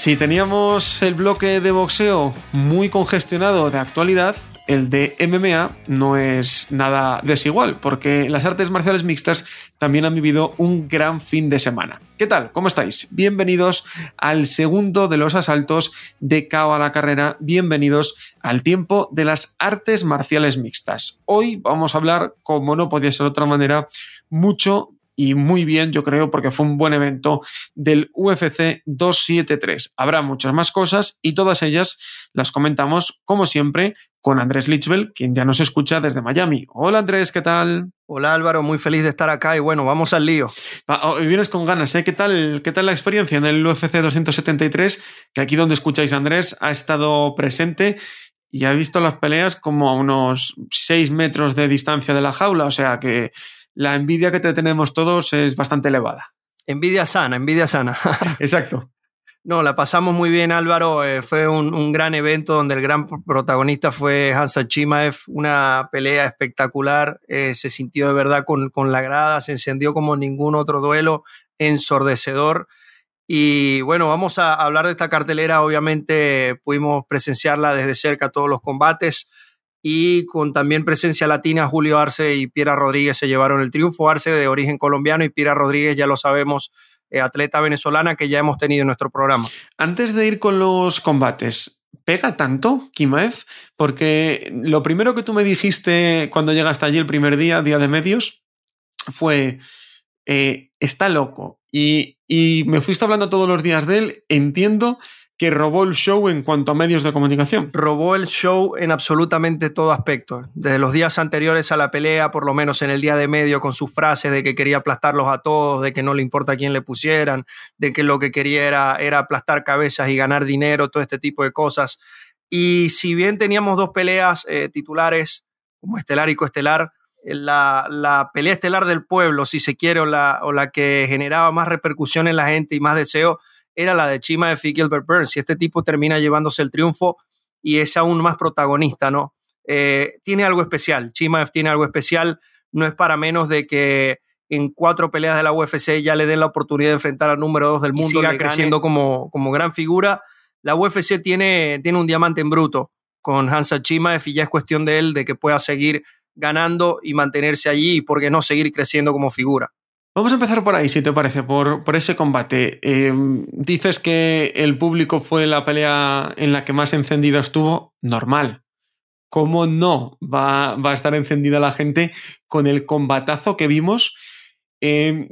Si teníamos el bloque de boxeo muy congestionado de actualidad, el de MMA no es nada desigual, porque las artes marciales mixtas también han vivido un gran fin de semana. ¿Qué tal? ¿Cómo estáis? Bienvenidos al segundo de los asaltos de KO a la carrera. Bienvenidos al tiempo de las artes marciales mixtas. Hoy vamos a hablar, como no podía ser de otra manera, mucho y muy bien, yo creo, porque fue un buen evento del UFC 273. Habrá muchas más cosas y todas ellas las comentamos, como siempre, con Andrés Lichbel, quien ya nos escucha desde Miami. Hola Andrés, ¿qué tal? Hola Álvaro, muy feliz de estar acá y bueno, vamos al lío. Hoy vienes con ganas, ¿eh? ¿Qué tal, ¿Qué tal la experiencia en el UFC 273? Que aquí donde escucháis Andrés ha estado presente y ha visto las peleas como a unos 6 metros de distancia de la jaula, o sea que la envidia que te tenemos todos es bastante elevada. Envidia sana, envidia sana. Exacto. No, la pasamos muy bien, Álvaro. Eh, fue un, gran evento donde el gran protagonista fue Hansa Chimaev. Una pelea espectacular. Eh, se sintió de verdad con, con, la grada, se encendió como ningún otro duelo, ensordecedor. Y bueno, vamos a hablar de esta cartelera. Obviamente pudimos presenciarla desde cerca todos los combates y con también presencia latina, Julio Arce y Piera Rodríguez se llevaron el triunfo. Arce de origen colombiano y Piera Rodríguez, ya lo sabemos, eh, atleta venezolana que ya hemos tenido en nuestro programa. Antes de ir con los combates, ¿pega tanto Kimaev? Porque lo primero que tú me dijiste cuando llegaste allí el primer día, día de medios, fue, eh, está loco. Y, y me fuiste hablando todos los días de él, entiendo que robó el show en cuanto a medios de comunicación. Robó el show en absolutamente todo aspecto. Desde los días anteriores a la pelea, por lo menos en el día de medio, con sus frases de que quería aplastarlos a todos, de que no le importa quién le pusieran, de que lo que quería era, aplastar cabezas y ganar dinero, todo este tipo de cosas. Y si bien teníamos dos peleas eh, titulares, como estelar y coestelar, eh, la, la, pelea estelar del pueblo, si se quiere, o la, o la que generaba más repercusión en la gente y más deseo, era la de Chima de Gilbert Burns. Y este tipo termina llevándose el triunfo y es aún más protagonista, ¿no? Eh, tiene algo especial. Chimaev tiene algo especial. No es para menos de que en cuatro peleas de la UFC ya le den la oportunidad de enfrentar al número dos del mundo. Y siga creciendo como, como gran figura. La UFC tiene, tiene un diamante en bruto con Hansa Chimaev y ya es cuestión de él de que pueda seguir ganando y mantenerse allí y por qué no seguir creciendo como figura. Vamos a empezar por ahí, si te parece, por, por ese combate. Em, dices que el público fue la pelea en la que más encendida estuvo. Normal. ¿Cómo no va, va a estar encendida la gente con el combatazo que vimos? Em,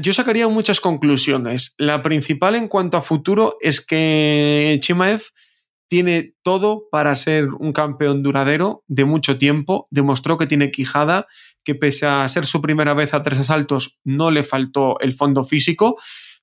yo sacaría muchas conclusiones. La principal en cuanto a futuro es que Chimaev tiene todo para ser un campeón duradero de mucho tiempo. Demostró que tiene quijada, que pese a ser su primera vez a tres asaltos, no le faltó el fondo físico.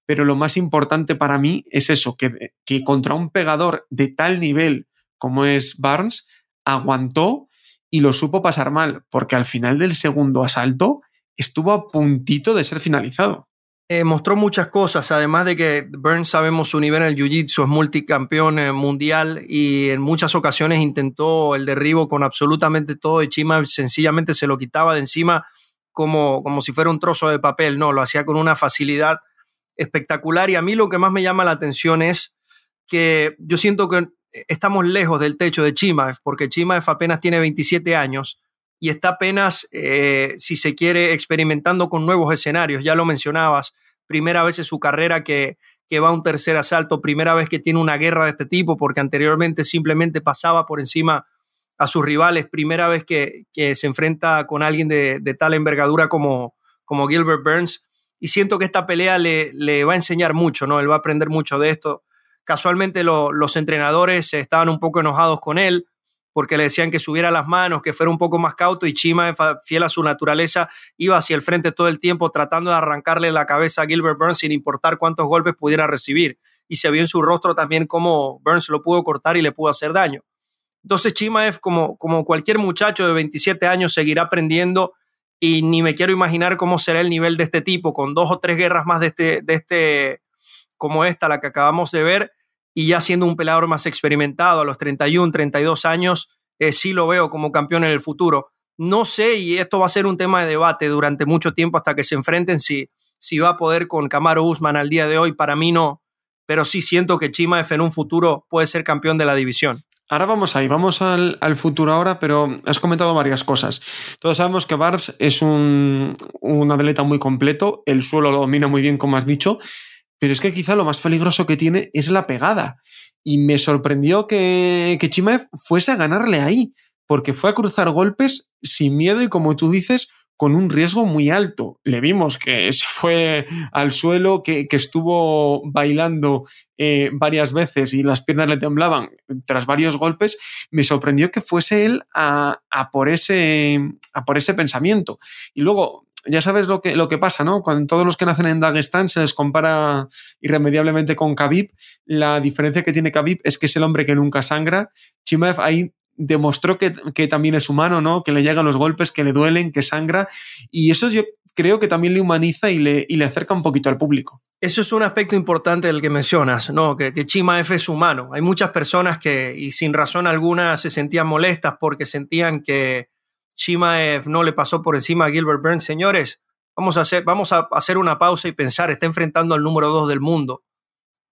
Pero lo más importante para mí es eso, que, que contra un pegador de tal nivel como es Barnes, aguantó y lo supo pasar mal, porque al final del segundo asalto estuvo a puntito de ser finalizado. Eh, mostró muchas cosas, además de que Burns sabemos su nivel en el Jiu-Jitsu, es multicampeón eh, mundial y en muchas ocasiones intentó el derribo con absolutamente todo y Chima sencillamente se lo quitaba de encima como, como si fuera un trozo de papel, no, lo hacía con una facilidad espectacular y a mí lo que más me llama la atención es que yo siento que estamos lejos del techo de Chimaev, porque Chimaev apenas tiene 27 años y está apenas, eh, si se quiere, experimentando con nuevos escenarios. Ya lo mencionabas, primera vez en su carrera que, que va a un tercer asalto, primera vez que tiene una guerra de este tipo, porque anteriormente simplemente pasaba por encima a sus rivales, primera vez que, que se enfrenta con alguien de, de, tal envergadura como, como Gilbert Burns. Y siento que esta pelea le, le, va a enseñar mucho, ¿no? Él va a aprender mucho de esto. Casualmente los entrenadores estaban un poco enojados con él porque le decían que subiera las manos, que fuera un poco más cauto y Chima, fiel a su naturaleza, iba hacia el frente todo el tiempo tratando de arrancarle la cabeza a Gilbert Burns sin importar cuántos golpes pudiera recibir. Y se vio en su rostro también cómo Burns lo pudo cortar y le pudo hacer daño. Entonces Chimaev, como, como cualquier muchacho de 27 años, seguirá aprendiendo y ni me quiero imaginar cómo será el nivel de este tipo, con dos o tres guerras más de este, de este como esta, la que acabamos de ver, y ya siendo un peleador más experimentado a los 31, 32 años, eh, sí lo veo como campeón en el futuro. No sé, y esto va a ser un tema de debate durante mucho tiempo hasta que se enfrenten si, si va a poder con Camaro Usman al día de hoy. Para mí no, pero sí siento que Chimaev en un futuro puede ser campeón de la división. Ahora vamos ahí, vamos al, futuro ahora, pero has comentado varias cosas. Todos sabemos que Bars es un, un atleta muy completo, el suelo lo domina muy bien, como has dicho, pero es que quizá lo más peligroso que tiene es la pegada. Y me sorprendió que, que Chimaev fuese a ganarle ahí, porque fue a cruzar golpes sin miedo y, como tú dices, con un riesgo muy alto. Le vimos que se fue al suelo, que, estuvo bailando eh, varias veces y las piernas le temblaban tras varios golpes. Me sorprendió que fuese él a, a, por, ese, a por ese pensamiento. Y luego, ya sabes lo que, lo que pasa, ¿no? Cuando todos los que nacen en Dagestán se les compara irremediablemente con Khabib, la diferencia que tiene Khabib es que es el hombre que nunca sangra. Chimaev ahí demostró que, también es humano, ¿no? Que le llegan los golpes, que le duelen, que sangra. Y eso yo creo que también le humaniza y le, le acerca un poquito al público. Eso es un aspecto importante del que mencionas, ¿no? Que, que Chimaev es humano. Hay muchas personas que, y sin razón alguna, se sentían molestas porque sentían que Chimaev no le pasó por encima a Gilbert Burns. Señores, vamos a hacer, vamos a hacer una pausa y pensar, está enfrentando al número dos del mundo.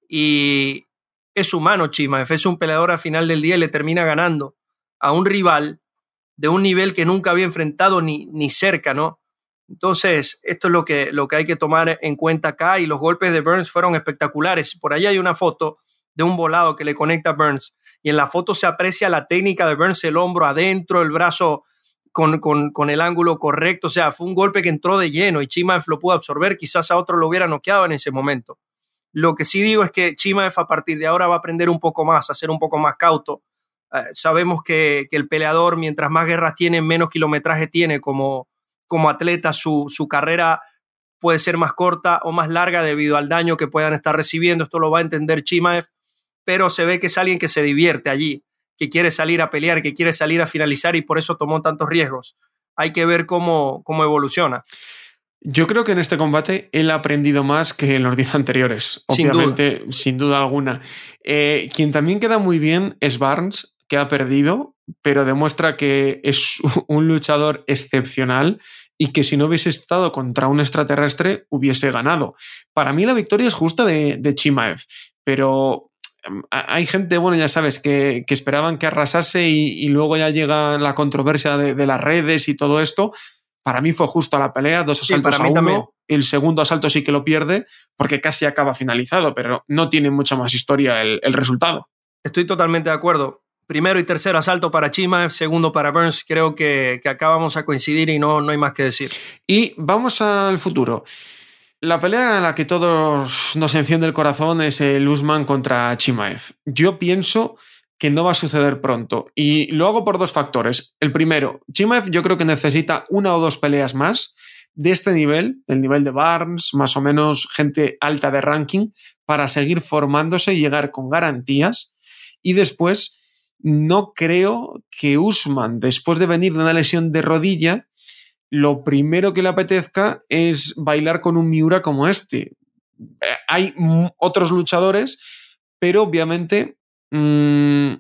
Y es humano Chimaev, es un peleador al final del día y le termina ganando a un rival de un nivel que nunca había enfrentado ni, ni cerca, ¿no? Entonces, esto es lo que, lo que hay que tomar en cuenta acá y los golpes de Burns fueron espectaculares. Por ahí hay una foto de un volado que le conecta a Burns y en la foto se aprecia la técnica de Burns, el hombro adentro, el brazo con, el ángulo correcto. O sea, fue un golpe que entró de lleno y Chimaev lo pudo absorber. Quizás a otro lo hubiera noqueado en ese momento. Lo que sí digo es que Chimaev a partir de ahora va a aprender un poco más, a ser un poco más cauto. Eh, sabemos que, el peleador, mientras más guerras tiene, menos kilometraje tiene como, como atleta. Su, su carrera puede ser más corta o más larga debido al daño que puedan estar recibiendo. Esto lo va a entender Chimaev, pero se ve que es alguien que se divierte allí que quiere salir a pelear, que quiere salir a finalizar y por eso tomó tantos riesgos. Hay que ver cómo, cómo evoluciona. Yo creo que en este combate él ha aprendido más que en los días anteriores, obviamente, sin duda, alguna. Eh, quien también queda muy bien es Barnes, que ha perdido, pero demuestra que es un luchador excepcional y que si no hubiese estado contra un extraterrestre hubiese ganado. Para mí la victoria es justa de, de Chimaev, pero hay gente, bueno, ya sabes, que, esperaban que arrasase y, luego ya llega la controversia de, las redes y todo esto. Para mí fue justo la pelea, dos asaltos a uno. El segundo asalto sí que lo pierde porque casi acaba finalizado, pero no tiene mucha más historia el, resultado. Estoy totalmente de acuerdo. Primero y tercer asalto para Chima, segundo para Burns. Creo que, vamos a coincidir y no, no hay más que decir. Y vamos al futuro. La pelea en la que todos nos enciende el corazón es el Usman contra Chimaev. Yo pienso que no va a suceder pronto y lo hago por dos factores. El primero, Chimaev yo creo que necesita una o dos peleas más de este nivel, el nivel de Barnes, más o menos gente alta de ranking, para seguir formándose y llegar con garantías. Y después, no creo que Usman, después de venir de una lesión de rodilla, lo primero que le apetezca es bailar con un Miura como este. Eh, hay otros luchadores, pero obviamente mm,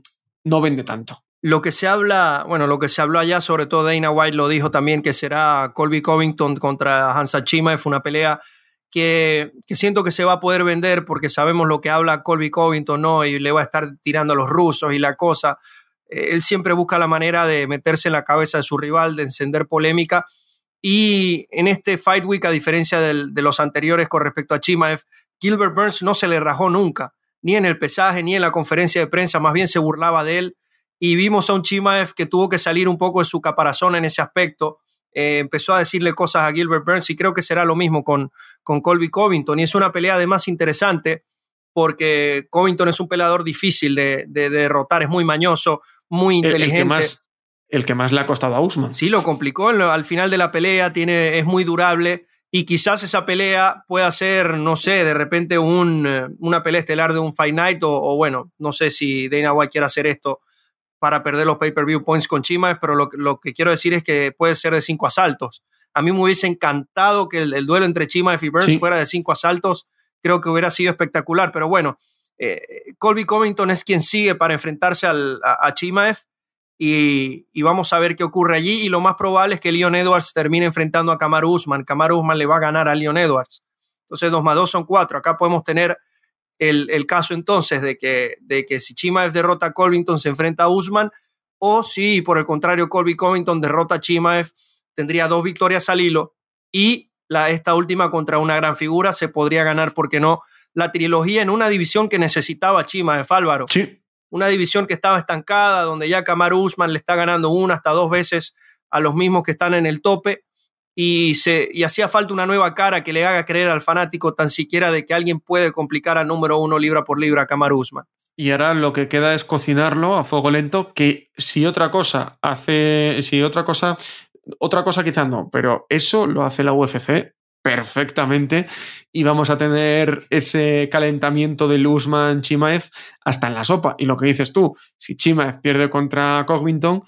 no vende tanto. Lo que se habla, bueno, lo que se habló allá, sobre todo Dana White lo dijo también, que será Colby Covington contra Hansa Chima, fue una pelea que, que, siento que se va a poder vender porque sabemos lo que habla Colby Covington, ¿no? Y le va a estar tirando a los rusos y la cosa. Él siempre busca la manera de meterse en la cabeza de su rival, de encender polémica. Y en este Fight Week, a diferencia de los anteriores con respecto a Chimaev, Gilbert Burns no se le rajó nunca, ni en el pesaje, ni en la conferencia de prensa, más bien se burlaba de él. Y vimos a un Chimaev que tuvo que salir un poco de su caparazón en ese aspecto. Eh, empezó a decirle cosas a Gilbert Burns y creo que será lo mismo con, con Colby Covington. Y es una pelea además interesante porque Covington es un peleador difícil de derrotar, es muy mañoso, muy inteligente. El, que más, el que más le ha costado a Usman. Sí, lo complicó al final de la pelea, tiene, es muy durable y quizás esa pelea pueda ser, no sé, de repente un, eh, una pelea estelar de un Fight Night o, bueno, no sé si Dana White quiere hacer esto para perder los pay-per-view points con Chimaev, pero lo, lo, que quiero decir es que puede ser de cinco asaltos. A mí me hubiese encantado que el, duelo entre Chimaev y Burns fuera de cinco asaltos, creo que hubiera sido espectacular, pero bueno, eh, Colby Covington es quien sigue para enfrentarse al, a, Chimaev y, vamos a ver qué ocurre allí. Y lo más probable es que Leon Edwards termine enfrentando a Kamaru Usman. Kamaru Usman le va a ganar a Leon Edwards. Entonces, dos más dos son cuatro. Acá podemos tener el, caso entonces de que, si Chimaev derrota a Colvington se enfrenta a Usman, o si por el contrario Colby Covington derrota a Chimaev, tendría dos victorias al hilo. Y esta última contra una gran figura se podría ganar, porque no? La trilogía en una división que necesitaba Chimaev, Álvaro. Sí una división que estaba estancada, donde ya Kamaru Usman le está ganando una hasta dos veces a los mismos que están en el tope. Y, se, y hacía falta una nueva cara que le haga creer al fanático tan siquiera de que alguien puede complicar al número uno libra por libra a Kamaru Usman. Y ahora lo que queda es cocinarlo a fuego lento, que si otra cosa hace, si otra cosa, otra cosa quizás no, pero eso lo hace la UFC perfectamente y vamos a tener ese calentamiento de Usman Chimaev hasta en la sopa. Y lo que dices tú, si Chimaev pierde contra Covington,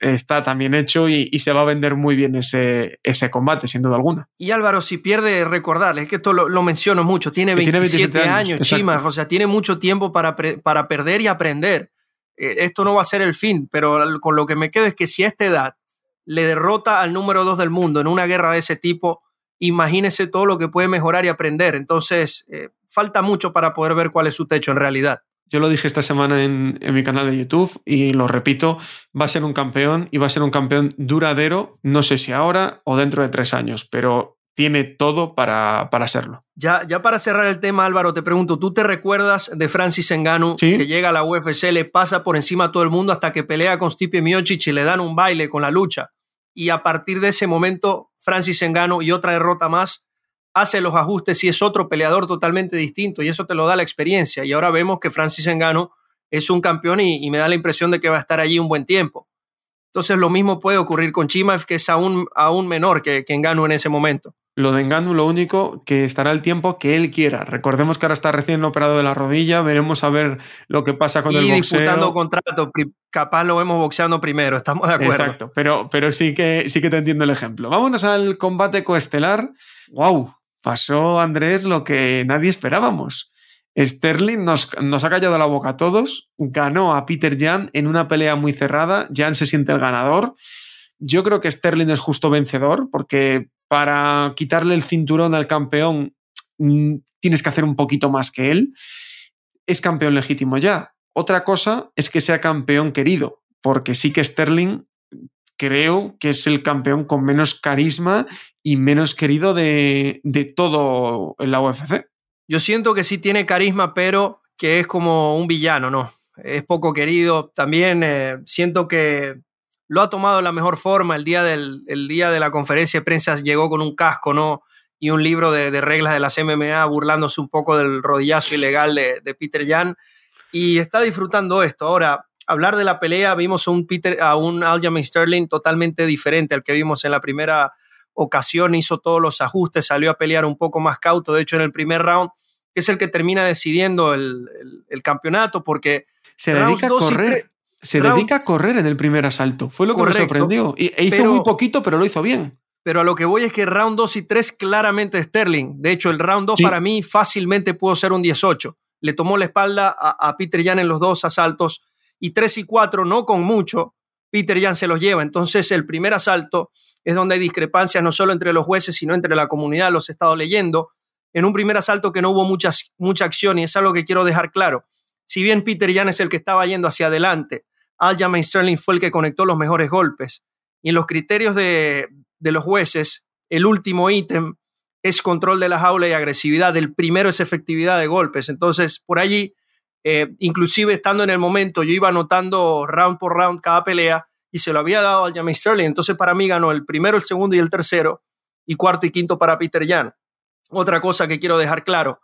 está también hecho y, se va a vender muy bien ese, ese combate, sin duda alguna. Y Álvaro, si pierde, recordarle, es que esto lo, menciono mucho, tiene 27, años, Chimaev, o sea, tiene mucho tiempo para, para perder y aprender. Eh, esto no va a ser el fin, pero con lo que me quedo es que si a esta edad le derrota al número dos del mundo en una guerra de ese tipo, imagínese todo lo que puede mejorar y aprender. Entonces, eh, falta mucho para poder ver cuál es su techo en realidad. Yo lo dije esta semana en, mi canal de YouTube y lo repito, va a ser un campeón y va a ser un campeón duradero, no sé si ahora o dentro de tres años, pero tiene todo para, para serlo. Ya, ya para cerrar el tema, Álvaro, te pregunto, ¿tú te recuerdas de Francis Ngannou que llega a la UFC, le pasa por encima a todo el mundo hasta que pelea con Stipe Miocic y le dan un baile con la lucha? Y a partir de ese momento Francis Engano y otra derrota más, hace los ajustes y es otro peleador totalmente distinto y eso te lo da la experiencia. Y ahora vemos que Francis Engano es un campeón y, me da la impresión de que va a estar allí un buen tiempo. Entonces lo mismo puede ocurrir con Chimaev, que es aún, aún menor que, que Engano en ese momento. Lo de Engano, lo único que estará el tiempo que él quiera. Recordemos que ahora está recién operado de la rodilla, veremos a ver lo que pasa con el boxeo. Y disputando contrato, capaz lo vemos boxeando primero, estamos de acuerdo. Exacto, pero, pero sí, que, sí que te entiendo el ejemplo. Vámonos al combate coestelar. ¡Wow! Pasó Andrés lo que nadie esperábamos. Sterling nos, ha callado la boca a todos, ganó a Peter Jan en una pelea muy cerrada, Jan se siente el ganador. Yo creo que Sterling es justo vencedor porque para quitarle el cinturón al campeón mm, tienes que hacer un poquito más que él. Es campeón legítimo ya. Otra cosa es que sea campeón querido, porque sí que Sterling creo que es el campeón con menos carisma y menos querido de, todo en la UFC. Yo siento que sí tiene carisma, pero que es como un villano, ¿no? Es poco querido. También eh, siento que lo ha tomado de la mejor forma. El día, del, día de la conferencia de prensa llegó con un casco, ¿no? Y un libro de, reglas de las MMA burlándose un poco del rodillazo ilegal de, Peter Jan. Y está disfrutando esto. Ahora, hablar de la pelea, vimos un, Peter, a un Aljamain Sterling totalmente diferente al que vimos en la primera ocasión. Hizo todos los ajustes, salió a pelear un poco más cauto. De hecho, en el primer round, que es el que termina decidiendo el, campeonato, porque... Se dedica a correr se dedica a correr en el primer asalto. Fue lo que me sorprendió. E hizo muy poquito, pero lo hizo bien. Pero a lo que voy es que round 2 y 3 claramente Sterling. De hecho, el round 2 para mí fácilmente pudo ser un 18. Le tomó la espalda a, Peter Jan en los dos asaltos. Y 3 y 4, no con mucho, Peter Jan se los lleva. Entonces, el primer asalto es donde hay discrepancias no solo entre los jueces, sino entre la comunidad. Los he estado leyendo. En un primer asalto que no hubo muchas, mucha acción, y es algo que quiero dejar claro. Si bien Peter Jan es el que estaba yendo hacia adelante, Aljamain Sterling fue el que conectó los mejores golpes. Y en los criterios de, los jueces, el último ítem es control de la jaula y agresividad. El primero es efectividad de golpes. Entonces, por allí, eh, inclusive estando en el momento, yo iba anotando round por round cada pelea y se lo había dado al Aljamain Sterling. Entonces, para mí ganó el primero, el segundo y el tercero, y cuarto y quinto para Peter Jan. Otra cosa que quiero dejar claro,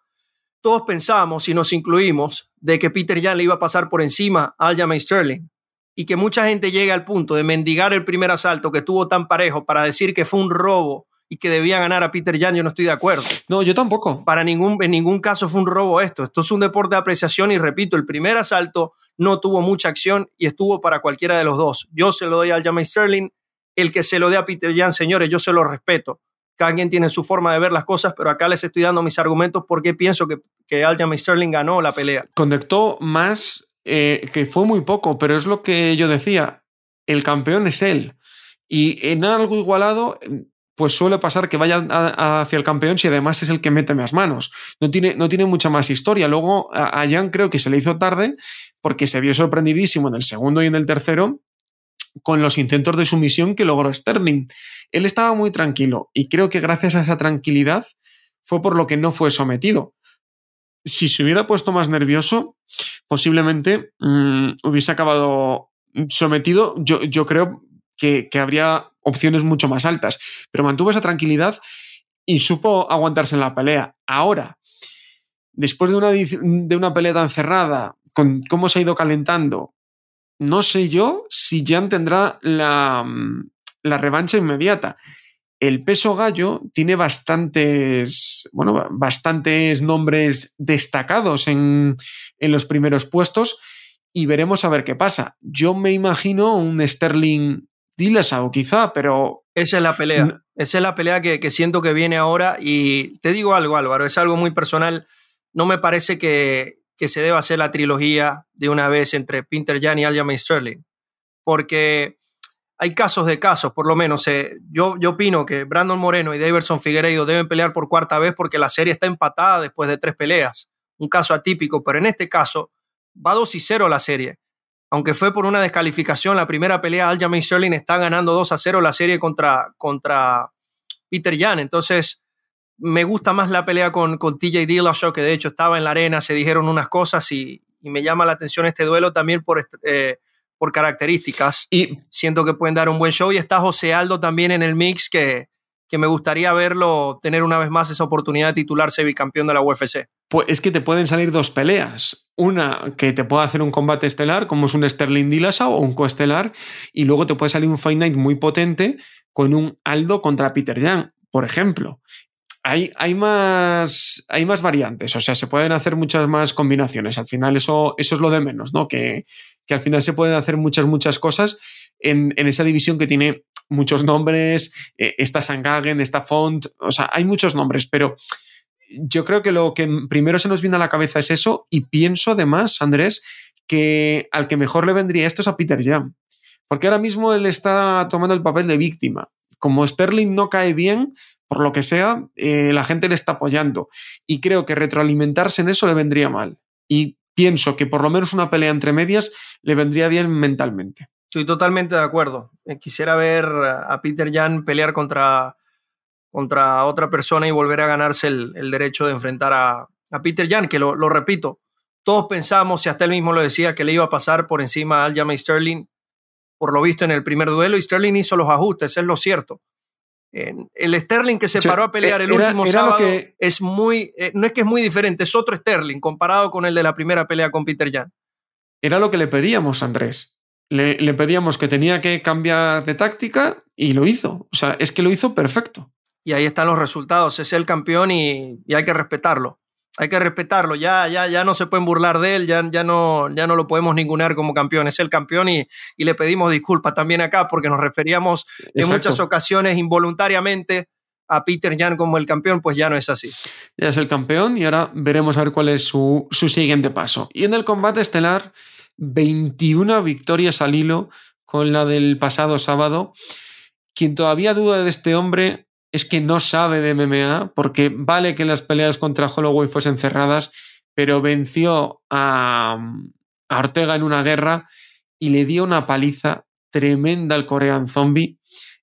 todos pensábamos, y nos incluimos, de que Peter Jan le iba a pasar por encima a Aljamain Sterling y que mucha gente llegue al punto de mendigar el primer asalto que estuvo tan parejo para decir que fue un robo y que debía ganar a Peter Jan, yo no estoy de acuerdo. No, yo tampoco. Para ningún, en ningún caso fue un robo esto. Esto es un deporte de apreciación y repito, el primer asalto no tuvo mucha acción y estuvo para cualquiera de los dos. Yo se lo doy al Jamie Sterling, el que se lo dé a Peter Jan, señores, yo se lo respeto. Cada quien tiene su forma de ver las cosas, pero acá les estoy dando mis argumentos porque pienso que, que Aljamain Sterling ganó la pelea. Conectó más, eh, que fue muy poco, pero es lo que yo decía, el campeón es él. Y en algo igualado, pues suele pasar que vaya hacia el campeón si además es el que mete más manos. No tiene, no tiene mucha más historia. Luego a Jan creo que se le hizo tarde porque se vio sorprendidísimo en el segundo y en el tercero con los intentos de sumisión que logró Sterling. Él estaba muy tranquilo y creo que gracias a esa tranquilidad fue por lo que no fue sometido. Si se hubiera puesto más nervioso, posiblemente mmm, hubiese acabado sometido, yo, yo creo que habría opciones mucho más altas, pero mantuvo esa tranquilidad y supo aguantarse en la pelea. Ahora, después de una, de una pelea tan cerrada, con cómo se ha ido calentando, no sé yo si Jan tendrá la, la revancha inmediata. El peso gallo tiene bastantes, bueno, bastantes nombres destacados en, en los primeros puestos y veremos a ver qué pasa. Yo me imagino un Sterling Dillashaw quizá, pero... Esa es la pelea. Esa es la pelea que, que, siento que viene ahora y te digo algo, Álvaro, es algo muy personal. No me parece que, que se deba hacer la trilogía de una vez entre Peter Jan y Aljamain Sterling, porque hay casos de casos, por lo menos. Eh, yo, yo opino que Brandon Moreno y Davidson Figueiredo deben pelear por cuarta vez porque la serie está empatada después de tres peleas. Un caso atípico, pero en este caso va 2 y 0 la serie aunque fue por una descalificación, la primera pelea, Aljamain Sterling está ganando 2 a 0 la serie contra, contra Peter Jan. Entonces, me gusta más la pelea con, con TJ Dillashaw, que de hecho estaba en la arena, se dijeron unas cosas y, y me llama la atención este duelo también por, eh, por características. Y siento que pueden dar un buen show. Y está José Aldo también en el mix, que, que me gustaría verlo tener una vez más esa oportunidad de titularse bicampeón de la UFC. Pues es que te pueden salir dos peleas. Una que te pueda hacer un combate estelar, como es un Sterling Dillashaw o un coestelar, y luego te puede salir un Fight Night muy potente con un Aldo contra Peter Jan, por ejemplo. Hay, hay, más, hay más variantes, o sea, se pueden hacer muchas más combinaciones. Al final, eso, eso es lo de menos, ¿no? Que, que al final se pueden hacer muchas, muchas cosas en, en esa división que tiene muchos nombres, eh, está Sangagen, está Font, o sea, hay muchos nombres, pero yo creo que lo que primero se nos viene a la cabeza es eso y pienso además, Andrés, que al que mejor le vendría esto es a Peter Jam, porque ahora mismo él está tomando el papel de víctima. Como Sterling no cae bien, por lo que sea, eh, la gente le está apoyando y creo que retroalimentarse en eso le vendría mal. Y pienso que por lo menos una pelea entre medias le vendría bien mentalmente. Estoy totalmente de acuerdo. Eh, quisiera ver a Peter Jan pelear contra, contra otra persona y volver a ganarse el, el derecho de enfrentar a, a Peter Jan, que lo, lo, repito, todos pensamos, y hasta él mismo lo decía, que le iba a pasar por encima a Aljamain Sterling, por lo visto en el primer duelo, y Sterling hizo los ajustes, es lo cierto. El Sterling que se paró a pelear el era, último era sábado que... es muy, eh, no es que es muy diferente, es otro Sterling comparado con el de la primera pelea con Peter Jan. Era lo que le pedíamos, Andrés. Le, le, pedíamos que tenía que cambiar de táctica y lo hizo. O sea, es que lo hizo perfecto. Y ahí están los resultados. Es el campeón y, y hay que respetarlo hay que respetarlo, ya, ya, ya no se pueden burlar de él, ya, ya, no, ya no lo podemos ningunear como campeón, es el campeón y, y le pedimos disculpas también acá porque nos referíamos Exacto. en muchas ocasiones involuntariamente a Peter Jan como el campeón, pues ya no es así. Ya es el campeón y ahora veremos a ver cuál es su, su siguiente paso. Y en el combate estelar, 21 victorias al hilo con la del pasado sábado. Quien todavía duda de este hombre es que no sabe de MMA, porque vale que las peleas contra Holloway fuesen cerradas, pero venció a, a Ortega en una guerra y le dio una paliza tremenda al Korean Zombie.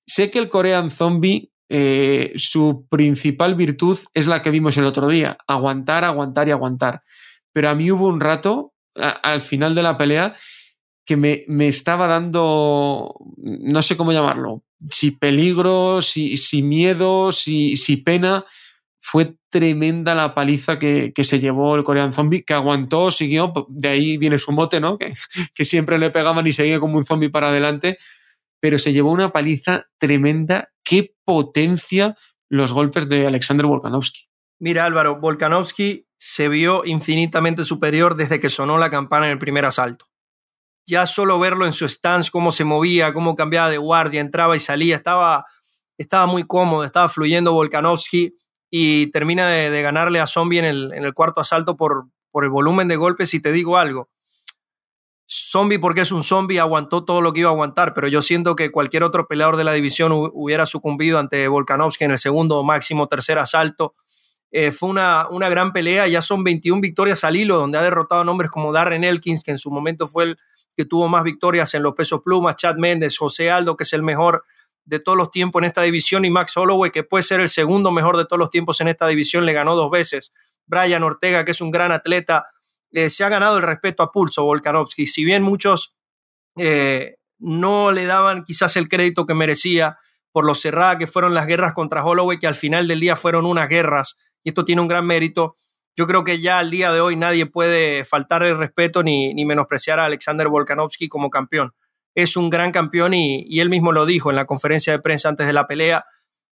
Sé que el Korean Zombie, eh, su principal virtud es la que vimos el otro día, aguantar, aguantar y aguantar. Pero a mí hubo un rato, al final de la pelea, que me, me, estaba dando, no sé cómo llamarlo, si peligro, si, si miedo, si, si pena. fue tremenda la paliza que, se llevó el Korean Zombie, que aguantó, siguió, de ahí viene su mote, ¿no? Que, que siempre le pegaban y seguía como un zombie para adelante, pero se llevó una paliza tremenda. Qué potencia los golpes de Alexander Volkanovski. Mira Álvaro, Volkanovski se vio infinitamente superior desde que sonó la campana en el primer asalto. Ya solo verlo en su stance, cómo se movía, cómo cambiaba de guardia, entraba y salía, estaba, estaba muy cómodo, estaba fluyendo Volkanovski y termina de, ganarle a Zombie en el, cuarto asalto por, por el volumen de golpes. Y te digo algo, Zombie, porque es un zombie, aguantó todo lo que iba a aguantar, pero yo siento que cualquier otro peleador de la división hubiera sucumbido ante Volkanovski en el segundo, máximo tercer asalto. Eh, fue una, una gran pelea, ya son 21 victorias al hilo, donde ha derrotado nombres como Darren Elkins, que en su momento fue el que tuvo más victorias en los pesos plumas, Chad Méndez, José Aldo, que es el mejor de todos los tiempos en esta división, y Max Holloway, que puede ser el segundo mejor de todos los tiempos en esta división, le ganó dos veces. Brian Ortega, que es un gran atleta, eh, se ha ganado el respeto a pulso Volkanovski. Si bien muchos eh, no le daban quizás el crédito que merecía por lo cerrada que fueron las guerras contra Holloway, que al final del día fueron unas guerras y esto tiene un gran mérito. Yo creo que ya al día de hoy nadie puede faltar el respeto ni, ni menospreciar a Alexander Volkanovski como campeón. Es un gran campeón y, y, él mismo lo dijo en la conferencia de prensa antes de la pelea,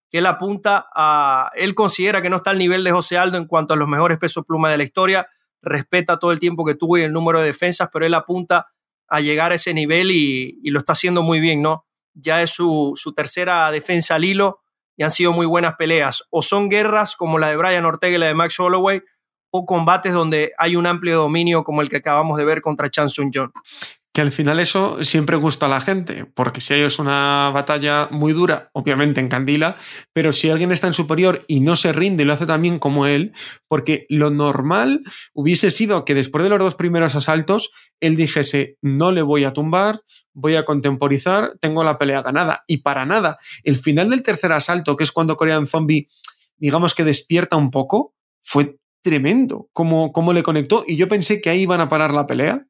que él apunta a, él considera que no está al nivel de José Aldo en cuanto a los mejores pesos pluma de la historia, respeta todo el tiempo que tuvo y el número de defensas, pero él apunta a llegar a ese nivel y, y lo está haciendo muy bien, ¿no? Ya es su, su tercera defensa al hilo y han sido muy buenas peleas. O son guerras como la de Brian Ortega y la de Max Holloway, o combates donde hay un amplio dominio como el que acabamos de ver contra Chan Sung Jung que al final eso siempre gusta a la gente, porque si hay una batalla muy dura, obviamente en Candila, pero si alguien está en superior y no se rinde y lo hace también como él, porque lo normal hubiese sido que después de los dos primeros asaltos, él dijese, no le voy a tumbar, voy a contemporizar, tengo la pelea ganada. Y para nada, el final del tercer asalto, que es cuando Korean Zombie, digamos que despierta un poco, fue tremendo como, como le conectó y yo pensé que ahí iban a parar la pelea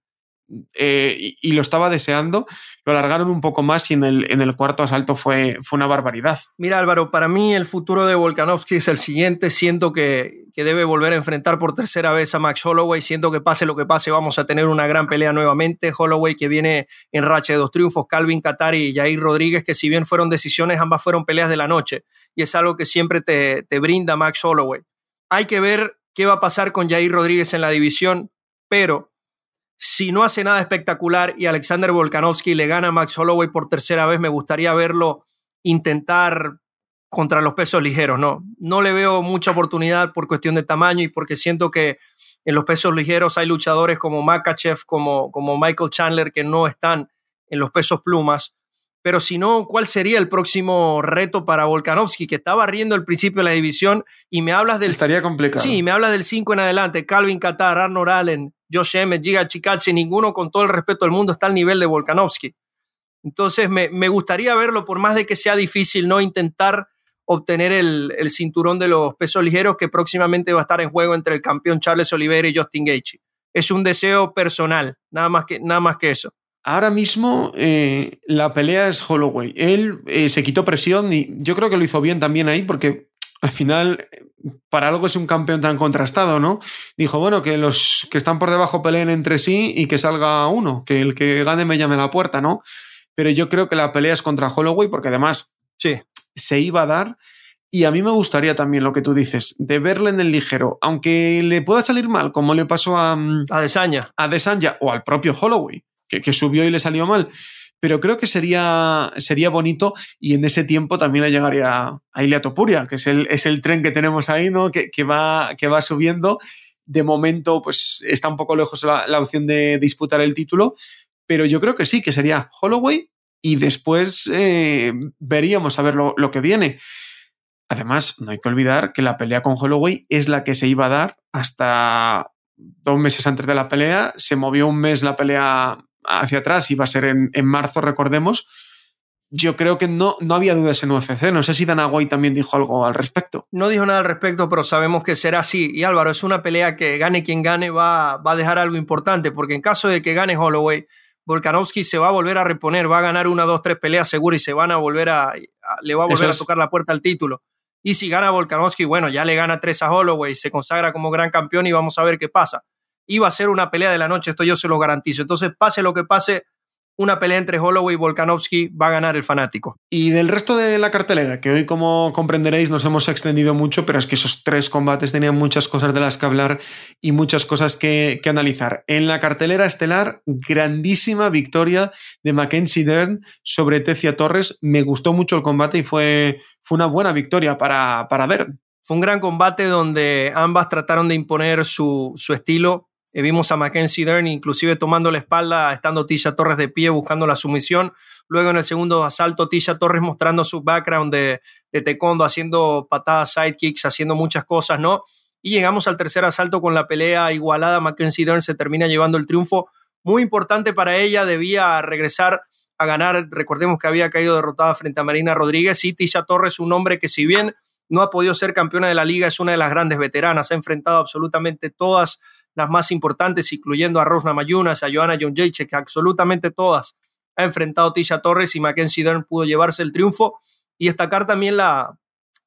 eh, y, lo estaba deseando, lo alargaron un poco más y en el, en el cuarto asalto fue, fue una barbaridad. Mira Álvaro, para mí el futuro de Volkanovski es el siguiente, siento que, que debe volver a enfrentar por tercera vez a Max Holloway, siento que pase lo que pase, vamos a tener una gran pelea nuevamente, Holloway que viene en racha de dos triunfos, Calvin Qatari y Jair Rodríguez, que si bien fueron decisiones, ambas fueron peleas de la noche, y es algo que siempre te, te brinda Max Holloway. Hay que ver qué va a pasar con Jair Rodríguez en la división, pero si no hace nada espectacular y Alexander Volkanovski le gana a Max Holloway por tercera vez, me gustaría verlo intentar contra los pesos ligeros. No, no le veo mucha oportunidad por cuestión de tamaño y porque siento que en los pesos ligeros hay luchadores como Makachev, como, como Michael Chandler, que no están en los pesos plumas. Pero si no, ¿cuál sería el próximo reto para Volkanovski, que estaba riendo el principio de la división y me hablas del... Estaría complicado. Sí, me hablas del 5 en adelante, Calvin Qatar, Arnold Allen, Josh Emmett, Giga Chikadze, ninguno con todo el respeto del mundo está al nivel de Volkanovski. Entonces me, gustaría verlo, por más de que sea difícil, no intentar obtener el, cinturón de los pesos ligeros que próximamente va a estar en juego entre el campeón Charles Oliveira y Justin Gaethje. Es un deseo personal, nada más que, nada más que eso. Ahora mismo eh, la pelea es Holloway. Él eh, se quitó presión y yo creo que lo hizo bien también ahí porque al final, para algo es un campeón tan contrastado, ¿no? Dijo, bueno, que los que están por debajo peleen entre sí y que salga uno, que el que gane me llame a la puerta, ¿no? Pero yo creo que la pelea es contra Holloway porque además sí. se iba a dar. Y a mí me gustaría también lo que tú dices, de verle en el ligero, aunque le pueda salir mal, como le pasó a, mm, a Desanya. A Desanya o al propio Holloway, que, que subió y le salió mal pero creo que sería, sería bonito y en ese tiempo también le llegaría a Ilia Topuria, que es el, es el tren que tenemos ahí, ¿no? Que, que, va, que va subiendo. De momento, pues está un poco lejos la, opción de disputar el título, pero yo creo que sí, que sería Holloway y después eh, veríamos a ver lo, lo, que viene. Además, no hay que olvidar que la pelea con Holloway es la que se iba a dar hasta dos meses antes de la pelea. Se movió un mes la pelea hacia atrás, iba a ser en, en marzo, recordemos, yo creo que no, no había dudas en UFC. No sé si Dana White también dijo algo al respecto. No dijo nada al respecto, pero sabemos que será así. Y Álvaro, es una pelea que gane quien gane va, va a dejar algo importante, porque en caso de que gane Holloway, Volkanovski se va a volver a reponer, va a ganar una, dos, tres peleas seguras y se van a volver a, le va a volver a tocar la puerta al título. Y si gana Volkanovski, bueno, ya le gana tres a Holloway, se consagra como gran campeón y vamos a ver qué pasa. Iba a ser una pelea de la noche, esto yo se lo garantizo. Entonces, pase lo que pase, una pelea entre Holloway y Volkanovski va a ganar el fanático. Y del resto de la cartelera, que hoy como comprenderéis nos hemos extendido mucho, pero es que esos tres combates tenían muchas cosas de las que hablar y muchas cosas que, que analizar. En la cartelera estelar, grandísima victoria de Mackenzie Dern sobre Tecia Torres. Me gustó mucho el combate y fue, fue una buena victoria para, para Dern. Fue un gran combate donde ambas trataron de imponer su, su estilo vimos a Mackenzie Dern inclusive tomando la espalda, estando Tisha Torres de pie buscando la sumisión. Luego en el segundo asalto, Tisha Torres mostrando su background de, de taekwondo, haciendo patadas, sidekicks, haciendo muchas cosas, ¿no? Y llegamos al tercer asalto con la pelea igualada. Mackenzie Dern se termina llevando el triunfo. Muy importante para ella, debía regresar a ganar. Recordemos que había caído derrotada frente a Marina Rodríguez y Tisha Torres, un hombre que si bien no ha podido ser campeona de la liga, es una de las grandes veteranas, ha enfrentado absolutamente todas las más importantes, incluyendo a Rosna Mayunas, a Joanna John que absolutamente todas ha enfrentado Tisha Torres y Mackenzie Dern pudo llevarse el triunfo. Y destacar también la,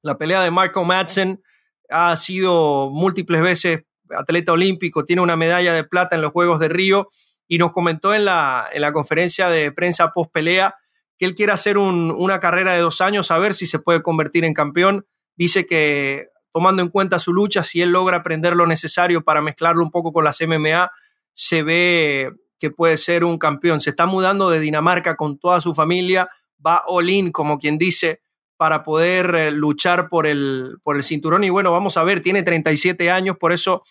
la pelea de Marco Madsen, ha sido múltiples veces atleta olímpico, tiene una medalla de plata en los Juegos de Río y nos comentó en la, en la conferencia de prensa post pelea que él quiere hacer una carrera de dos años a ver si se puede convertir en campeón. Dice que tomando en cuenta su lucha, si él logra aprender lo necesario para mezclarlo un poco con las MMA, se ve que puede ser un campeón. Se está mudando de Dinamarca con toda su familia, va all in, como quien dice, para poder eh, luchar por el, por el cinturón. Y bueno, vamos a ver, tiene 37 años, por eso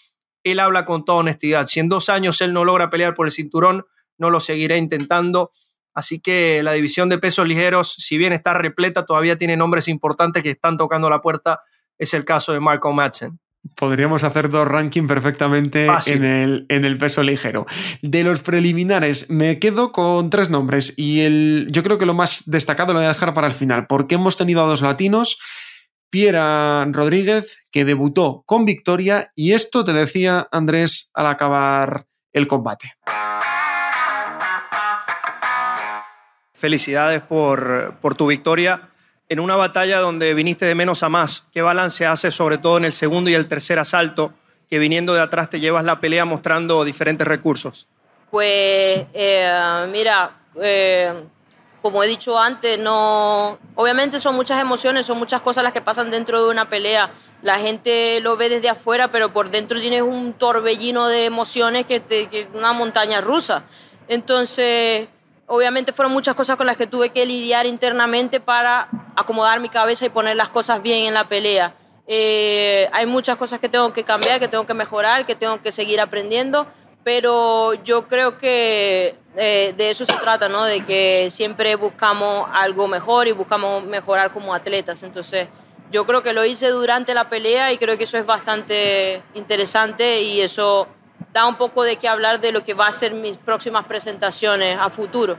él habla con toda honestidad. Si en dos años él no logra pelear por el cinturón, no lo seguirá intentando. Así que la división de pesos ligeros, si bien está repleta, todavía tiene nombres importantes que están tocando la puerta es el caso de Marco Madsen. Podríamos hacer dos rankings perfectamente en el, en el, peso ligero. De los preliminares, me quedo con tres nombres y el, yo creo que lo más destacado lo voy a dejar para el final, porque hemos tenido a dos latinos, Piera Rodríguez, que debutó con victoria, y esto te decía Andrés al acabar el combate. Felicidades por, por tu victoria en una batalla donde viniste de menos a más, ¿qué balance haces sobre todo en el segundo y el tercer asalto, que viniendo de atrás te llevas la pelea mostrando diferentes recursos? Pues eh, mira, eh, como he dicho antes, no, obviamente son muchas emociones, son muchas cosas las que pasan dentro de una pelea. La gente lo ve desde afuera, pero por dentro tienes un torbellino de emociones que, te, que una montaña rusa. Entonces, Obviamente fueron muchas cosas con las que tuve que lidiar internamente para acomodar mi cabeza y poner las cosas bien en la pelea. Eh, hay muchas cosas que tengo que cambiar, que tengo que mejorar, que tengo que seguir aprendiendo, pero yo creo que eh, de eso se trata, ¿no? De que siempre buscamos algo mejor y buscamos mejorar como atletas. Entonces, yo creo que lo hice durante la pelea y creo que eso es bastante interesante y eso da un poco de qué hablar de lo que va a ser mis próximas presentaciones a futuro.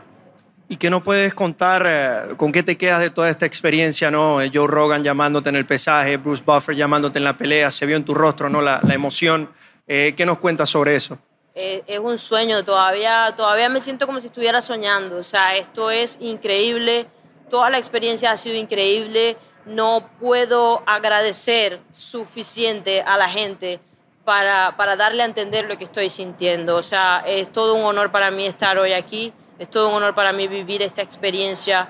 ¿Y qué no puedes contar? Eh, ¿Con qué te quedas de toda esta experiencia? ¿no? Eh, Joe Rogan llamándote en el pesaje, Bruce Buffer llamándote en la pelea, se vio en tu rostro ¿no? la, la emoción. Eh, ¿Qué nos cuentas sobre eso? es un sueño, todavía, todavía me siento como si estuviera soñando. O sea, esto es increíble, toda la experiencia ha sido increíble. No puedo agradecer suficiente a la gente para, para darle a entender lo que estoy sintiendo. O sea, es todo un honor para mí estar hoy aquí, es todo un honor para mí vivir esta experiencia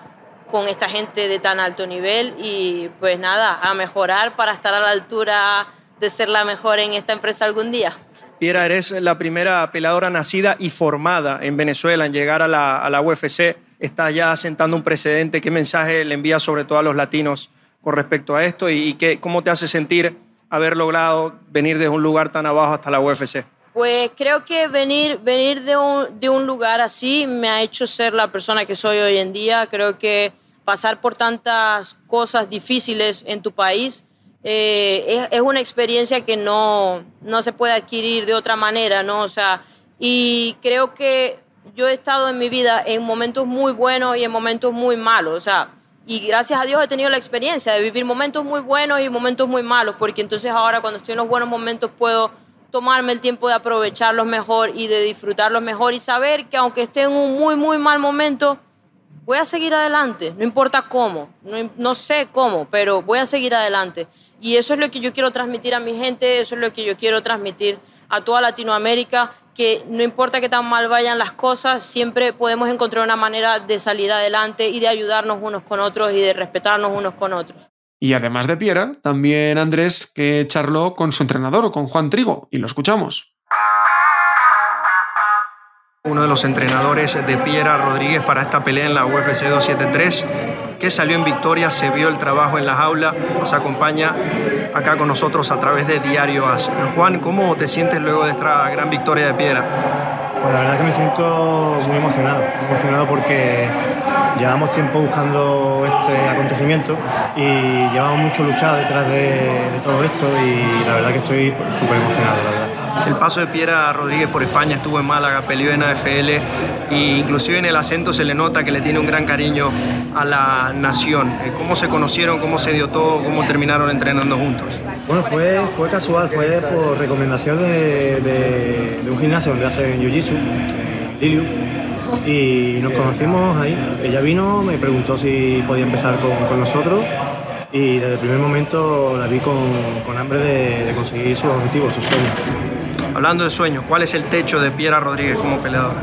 con esta gente de tan alto nivel y pues nada, a mejorar para estar a la altura de ser la mejor en esta empresa algún día. Piera, eres la primera peladora nacida y formada en Venezuela en llegar a la, a la UFC. Estás ya sentando un precedente. ¿Qué mensaje le envías sobre todo a los latinos con respecto a esto y, y qué, cómo te hace sentir haber logrado venir desde un lugar tan abajo hasta la UFC? Pues creo que venir, venir de, un, de un lugar así me ha hecho ser la persona que soy hoy en día. Creo que pasar por tantas cosas difíciles en tu país eh, es, es, una experiencia que no, no se puede adquirir de otra manera, ¿no? O sea, y creo que yo he estado en mi vida en momentos muy buenos y en momentos muy malos. O sea, y gracias a Dios he tenido la experiencia de vivir momentos muy buenos y momentos muy malos, porque entonces ahora cuando estoy en los buenos momentos puedo tomarme el tiempo de aprovecharlos mejor y de disfrutarlos mejor y saber que aunque esté en un muy, muy mal momento, voy a seguir adelante, no importa cómo, no, no, sé cómo, pero voy a seguir adelante. Y eso es lo que yo quiero transmitir a mi gente, eso es lo que yo quiero transmitir a toda Latinoamérica, que no importa que tan mal vayan las cosas, siempre podemos encontrar una manera de salir adelante y de ayudarnos unos con otros y de respetarnos unos con otros. Y además de Piera, también Andrés que charló con su entrenador, con Juan Trigo, y lo escuchamos uno de los entrenadores de Piera Rodríguez para esta pelea en la UFC 273, que salió en victoria, se vio el trabajo en la jaula, nos acompaña acá con nosotros a través de Diario As. Juan, ¿cómo te sientes luego de esta gran victoria de Piera? Pues la verdad que me siento muy emocionado, emocionado porque llevamos tiempo buscando este acontecimiento y llevamos mucho luchado detrás de, de todo esto y la verdad que estoy súper emocionado, la verdad. El paso de Piera Rodríguez por España estuvo en Málaga, peleó en AFL e inclusive en el acento se le nota que le tiene un gran cariño a la nación. Eh, ¿Cómo se conocieron? ¿Cómo se dio todo? ¿Cómo terminaron entrenando juntos? Bueno, fue, fue casual, fue por recomendación de, un gimnasio donde hacen Jiu-Jitsu, Lilius, y nos conocimos ahí. Ella vino, me preguntó si podía empezar con, con nosotros y desde el primer momento la vi con, con hambre de, de, conseguir sus objetivos, sus sueños. Hablando de sueños, ¿cuál es el techo de Piera Rodríguez como peleador?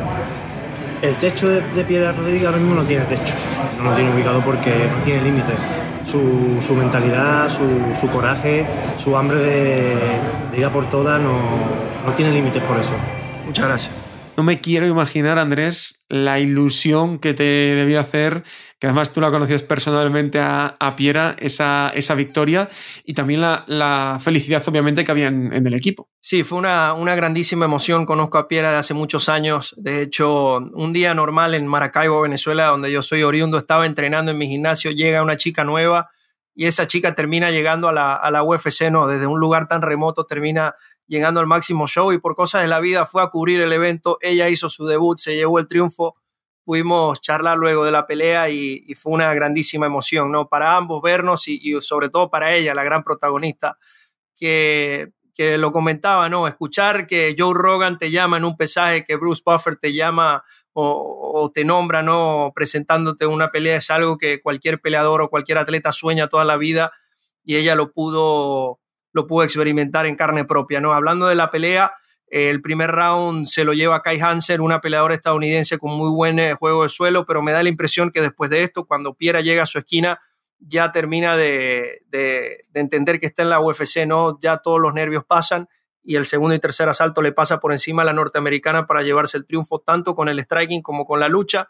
El techo de, de Piera Rodríguez ahora mismo no tiene techo, no lo tiene ubicado porque no tiene límites. Su, su, mentalidad, su, su, coraje, su hambre de, de ir a por todas no, no tiene límites por eso. Muchas gracias. No me quiero imaginar, Andrés, la ilusión que te debía hacer, que además tú la conocías personalmente a, a Piera, esa, esa, victoria y también la, la, felicidad, obviamente, que había en, en el equipo. Sí, fue una, una, grandísima emoción. Conozco a Piera de hace muchos años. De hecho, un día normal en Maracaibo, Venezuela, donde yo soy oriundo, estaba entrenando en mi gimnasio, llega una chica nueva y esa chica termina llegando a la, a la UFC, ¿no? Desde un lugar tan remoto termina llegando al máximo show y por cosas de la vida fue a cubrir el evento, ella hizo su debut, se llevó el triunfo, pudimos charlar luego de la pelea y, fue una grandísima emoción, ¿no? Para ambos vernos y, y, sobre todo para ella, la gran protagonista, que, que lo comentaba, ¿no? Escuchar que Joe Rogan te llama en un pesaje, que Bruce Buffer te llama o, o, te nombra, ¿no? Presentándote una pelea es algo que cualquier peleador o cualquier atleta sueña toda la vida y ella lo pudo lo pudo experimentar en carne propia, ¿no? Hablando de la pelea, el primer round se lo lleva Kai Hansen, una peleadora estadounidense con muy buen eh, juego de suelo, pero me da la impresión que después de esto, cuando Piera llega a su esquina, ya termina de, entender que está en la UFC, ¿no? Ya todos los nervios pasan y el segundo y tercer asalto le pasa por encima a la norteamericana para llevarse el triunfo tanto con el striking como con la lucha.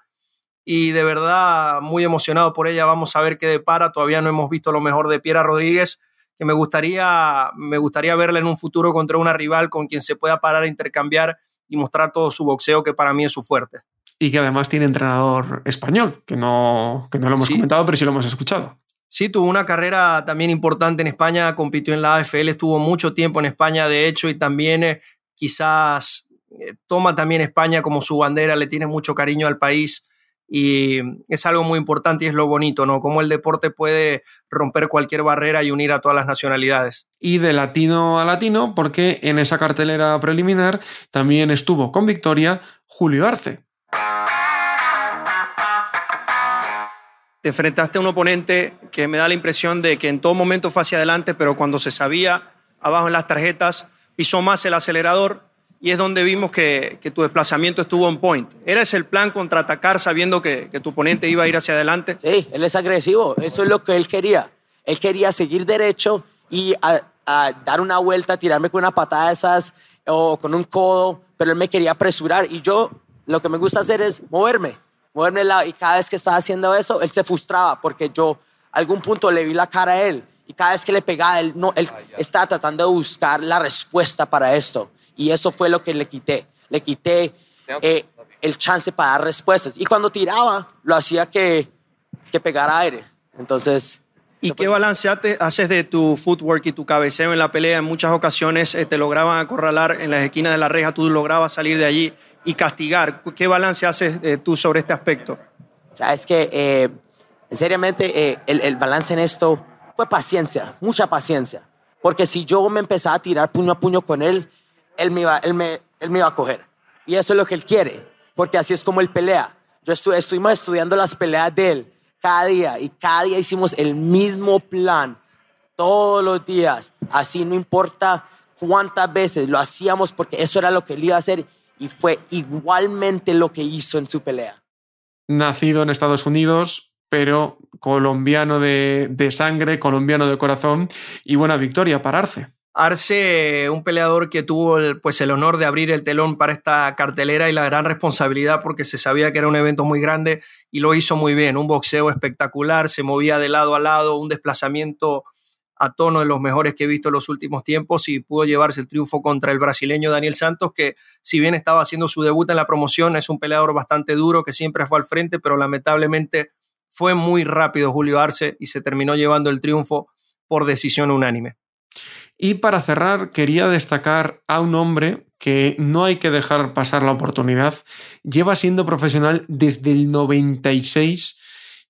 Y de verdad, muy emocionado por ella. Vamos a ver qué depara. Todavía no hemos visto lo mejor de Piera Rodríguez que me gustaría, me gustaría verla en un futuro contra una rival con quien se pueda parar a intercambiar y mostrar todo su boxeo, que para mí es su fuerte. Y que además tiene entrenador español, que no, que no lo hemos sí. comentado, pero sí lo hemos escuchado. Sí, tuvo una carrera también importante en España, compitió en la AFL, estuvo mucho tiempo en España, de hecho, y también eh, quizás eh, toma también España como su bandera, le tiene mucho cariño al país y es algo muy importante y es lo bonito, ¿no? Cómo el deporte puede romper cualquier barrera y unir a todas las nacionalidades. Y de latino a latino, porque en esa cartelera preliminar también estuvo con victoria Julio Arce. Te enfrentaste a un oponente que me da la impresión de que en todo momento fue hacia adelante, pero cuando se sabía abajo en las tarjetas, pisó más el acelerador y es donde vimos que, que, tu desplazamiento estuvo on point. ¿Era ese el plan contraatacar sabiendo que, que, tu oponente iba a ir hacia adelante? Sí, él es agresivo, eso es lo que él quería. Él quería seguir derecho y a, a dar una vuelta, tirarme con una patada de esas o con un codo, pero él me quería apresurar y yo lo que me gusta hacer es moverme, moverme lado y cada vez que estaba haciendo eso, él se frustraba porque yo a algún punto le vi la cara a él y cada vez que le pegaba, él, no, él estaba tratando de buscar la respuesta para esto. Y eso fue lo que le quité. Le quité eh, el chance para dar respuestas. Y cuando tiraba, lo hacía que, que pegara aire. Entonces... ¿Y qué balance haces de tu footwork y tu cabeceo en la pelea? En muchas ocasiones eh, te lograban acorralar en las esquinas de la reja, tú lograbas salir de allí y castigar. ¿Qué balance haces eh, tú sobre este aspecto? Sabes que, eh, seriamente, eh, el, el balance en esto fue paciencia, mucha paciencia. Porque si yo me empezaba a tirar puño a puño con él, él me, iba, él, me, él me iba a coger. Y eso es lo que él quiere, porque así es como él pelea. Yo estuve, estuvimos estudiando las peleas de él cada día y cada día hicimos el mismo plan todos los días. Así no importa cuántas veces lo hacíamos porque eso era lo que él iba a hacer y fue igualmente lo que hizo en su pelea. Nacido en Estados Unidos, pero colombiano de, de sangre, colombiano de corazón y buena victoria para Arce. Arce, un peleador que tuvo el, pues el honor de abrir el telón para esta cartelera y la gran responsabilidad porque se sabía que era un evento muy grande y lo hizo muy bien. Un boxeo espectacular, se movía de lado a lado, un desplazamiento a tono de los mejores que he visto en los últimos tiempos y pudo llevarse el triunfo contra el brasileño Daniel Santos, que si bien estaba haciendo su debut en la promoción, es un peleador bastante duro que siempre fue al frente, pero lamentablemente fue muy rápido Julio Arce y se terminó llevando el triunfo por decisión unánime. Y para cerrar, quería destacar a un hombre que no hay que dejar pasar la oportunidad. Lleva siendo profesional desde el 96.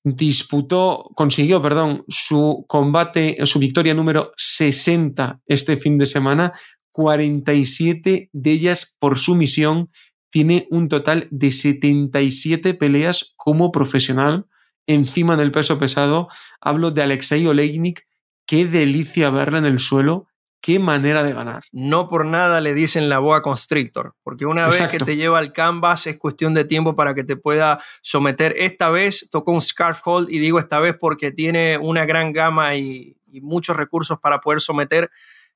Disputó, consiguió, perdón, su combate, su victoria número 60 este fin de semana, 47 de ellas por sumisión. Tiene un total de 77 peleas como profesional encima del peso pesado. Hablo de Alexei Oleinik. Qué delicia verla en el suelo qué manera de ganar. No por nada le dicen la boa constrictor, porque una vez que te lleva al canvas es cuestión de tiempo para que te pueda someter. Esta vez tocó un scarf hold y digo esta vez porque tiene una gran gama y, muchos recursos para poder someter.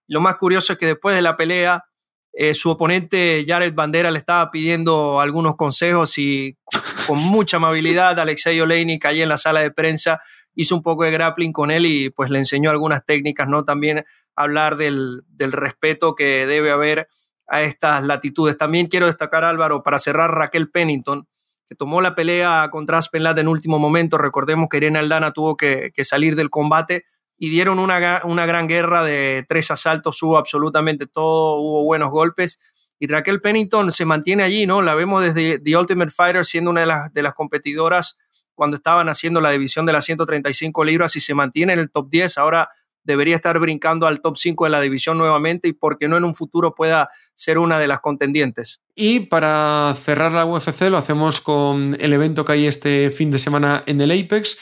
Lo más curioso es que después de la pelea, eh, su oponente Jared Bandera le estaba pidiendo algunos consejos y con mucha amabilidad Alexei Oleinik ahí en la sala de prensa hizo un poco de grappling con él y pues le enseñó algunas técnicas, ¿no? También hablar del, respeto que debe haber a estas latitudes. También quiero destacar, Álvaro, para cerrar, Raquel Pennington, que tomó la pelea contra Aspenlat en último momento. Recordemos que Irene Aldana tuvo que, salir del combate y dieron una, una, gran guerra de tres asaltos, hubo absolutamente todo, hubo buenos golpes. Y Raquel Pennington se mantiene allí, ¿no? La vemos desde The Ultimate Fighter siendo una de las, de las competidoras cuando estaban haciendo la división de las 135 libras y se mantiene en el top 10. Ahora debería estar brincando al top 5 de la división nuevamente y por qué no en un futuro pueda ser una de las contendientes. Y para cerrar la UFC lo hacemos con el evento que hay este fin de semana en el Apex.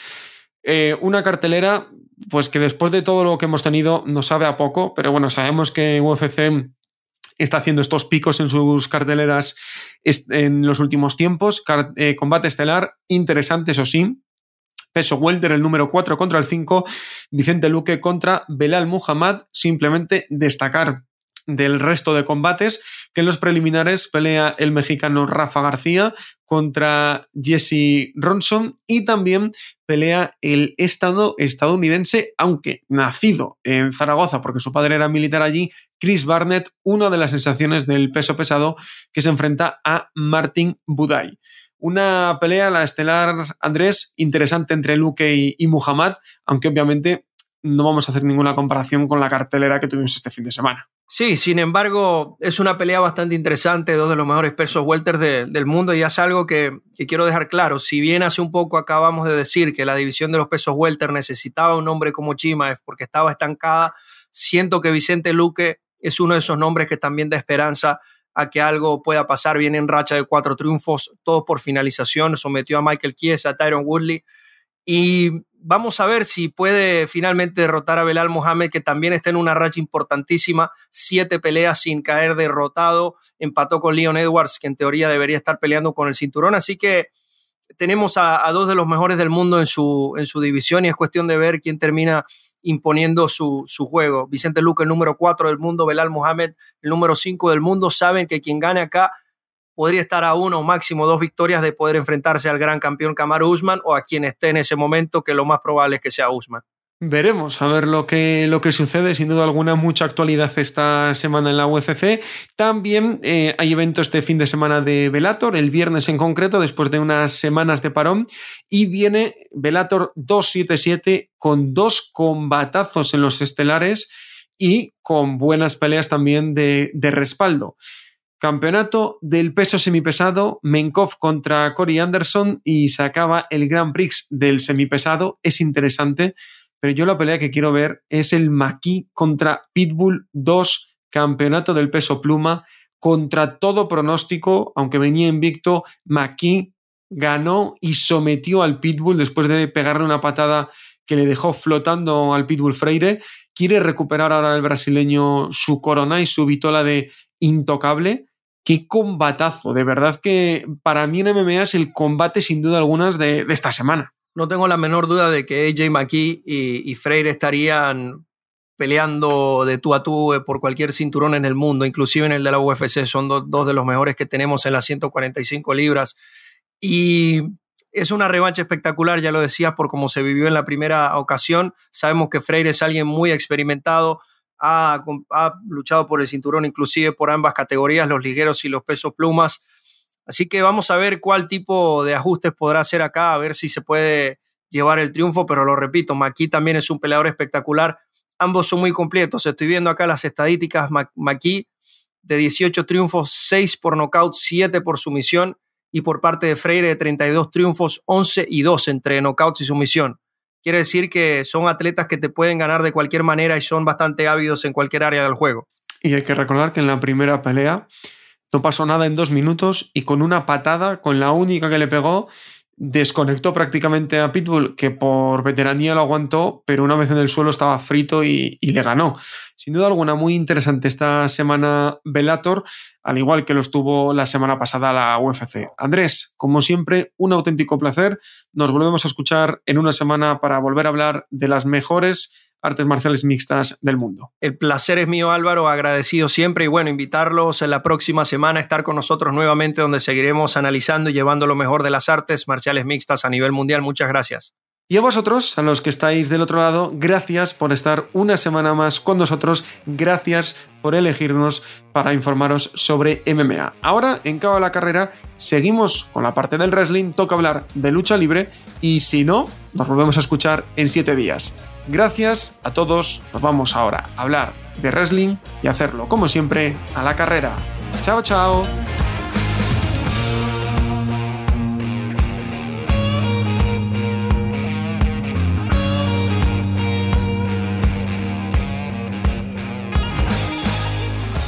Eh, una cartelera, pues que después de todo lo que hemos tenido nos sabe a poco, pero bueno, sabemos que UFC está haciendo estos picos en sus carteleras en los últimos tiempos. Eh, combate estelar, interesante, eso sí. Peso welter, el número 4 contra el 5. Vicente Luque contra Belal Muhammad. Simplemente destacar del resto de combates, que en los preliminares pelea el mexicano Rafa García contra Jesse Ronson y también pelea el estado estadounidense, aunque nacido en Zaragoza porque su padre era militar allí, Chris Barnett, una de las sensaciones del peso pesado que se enfrenta a Martin Budai. Una pelea, la estelar Andrés, interesante entre Luque y, Muhammad, aunque obviamente no vamos a hacer ninguna comparación con la cartelera que tuvimos este fin de semana. Sí, sin embargo, es una pelea bastante interesante, dos de los mejores pesos welter del mundo y es algo que, quiero dejar claro. Si bien hace un poco acabamos de decir que la división de los pesos welter necesitaba un nombre como Chimaev porque estaba estancada, siento que Vicente Luque es uno de esos nombres que también da esperanza a que algo pueda pasar. Viene en racha de cuatro triunfos, todos por finalización, sometió a Michael Kies, a Tyron Woodley. Y vamos a ver si puede finalmente derrotar a Belal Mohamed, que también está en una racha importantísima, siete peleas sin caer derrotado, empató con Leon Edwards, que en teoría debería estar peleando con el cinturón, así que tenemos a, dos de los mejores del mundo en su, en su división y es cuestión de ver quién termina imponiendo su, su juego. Vicente Luque, el número cuatro del mundo, Belal Mohamed, el número cinco del mundo, saben que quien gane acá podría estar a uno o máximo dos victorias de poder enfrentarse al gran campeón Kamaru Usman o a quien esté en ese momento, que lo más probable es que sea Usman. Veremos a ver lo que, lo que sucede. Sin duda alguna, mucha actualidad esta semana en la UFC. También eh, hay eventos este fin de semana de Velator, el viernes en concreto, después de unas semanas de parón. Y viene Velator 277 con dos combatazos en los estelares y con buenas peleas también de, de respaldo. Campeonato del peso semipesado, Menkov contra Cory Anderson y se acaba el Grand Prix del semipesado. Es interesante, pero yo la pelea que quiero ver es el Maki contra Pitbull 2, campeonato del peso pluma, contra todo pronóstico, aunque venía invicto, Maki ganó y sometió al Pitbull después de pegarle una patada que le dejó flotando al Pitbull Freire. Quiere recuperar ahora el brasileño su corona y su vitola de intocable. Qué combatazo, de verdad que para mí en MMA es el combate sin duda algunas de, esta semana. No tengo la menor duda de que AJ McKee y, y Freire estarían peleando de tú a tú eh, por cualquier cinturón en el mundo, inclusive en el de la UFC, son dos de los mejores que tenemos en las 145 libras. Y es una revancha espectacular, ya lo decías, por cómo se vivió en la primera ocasión. Sabemos que Freire es alguien muy experimentado, ha, ha luchado por el cinturón, inclusive por ambas categorías, los ligueros y los pesos plumas. Así que vamos a ver cuál tipo de ajustes podrá hacer acá, a ver si se puede llevar el triunfo, pero lo repito, Maki también es un peleador espectacular ambos son muy completos. Estoy viendo acá las estadísticas. McKee de 18 triunfos, 6 por nocaut, 7 por sumisión. Y por parte de Freire de 32 triunfos, 11 y 2 entre knockouts y sumisión. Quiere decir que son atletas que te pueden ganar de cualquier manera y son bastante ávidos en cualquier área del juego. Y hay que recordar que en la primera pelea no pasó nada en dos minutos y con una patada, con la única que le pegó, desconectó prácticamente a Pitbull, que por veteranía lo aguantó, pero una vez en el suelo estaba frito y, le ganó. Sin duda alguna, muy interesante esta semana Velator, al igual que lo estuvo la semana pasada la UFC. Andrés, como siempre, un auténtico placer. Nos volvemos a escuchar en una semana para volver a hablar de las mejores artes marciales mixtas del mundo. El placer es mío, Álvaro, agradecido siempre y bueno, invitarlos en la próxima semana a estar con nosotros nuevamente donde seguiremos analizando y llevando lo mejor de las artes marciales mixtas a nivel mundial. Muchas gracias. Y a vosotros, a los que estáis del otro lado, gracias por estar una semana más con nosotros, gracias por elegirnos para informaros sobre MMA. Ahora, en Cabo de la Carrera, seguimos con la parte del wrestling, toca hablar de lucha libre y si no, nos volvemos a escuchar en siete días. Gracias a todos, nos vamos ahora a hablar de wrestling y hacerlo, como siempre, a la carrera. Chao, chao.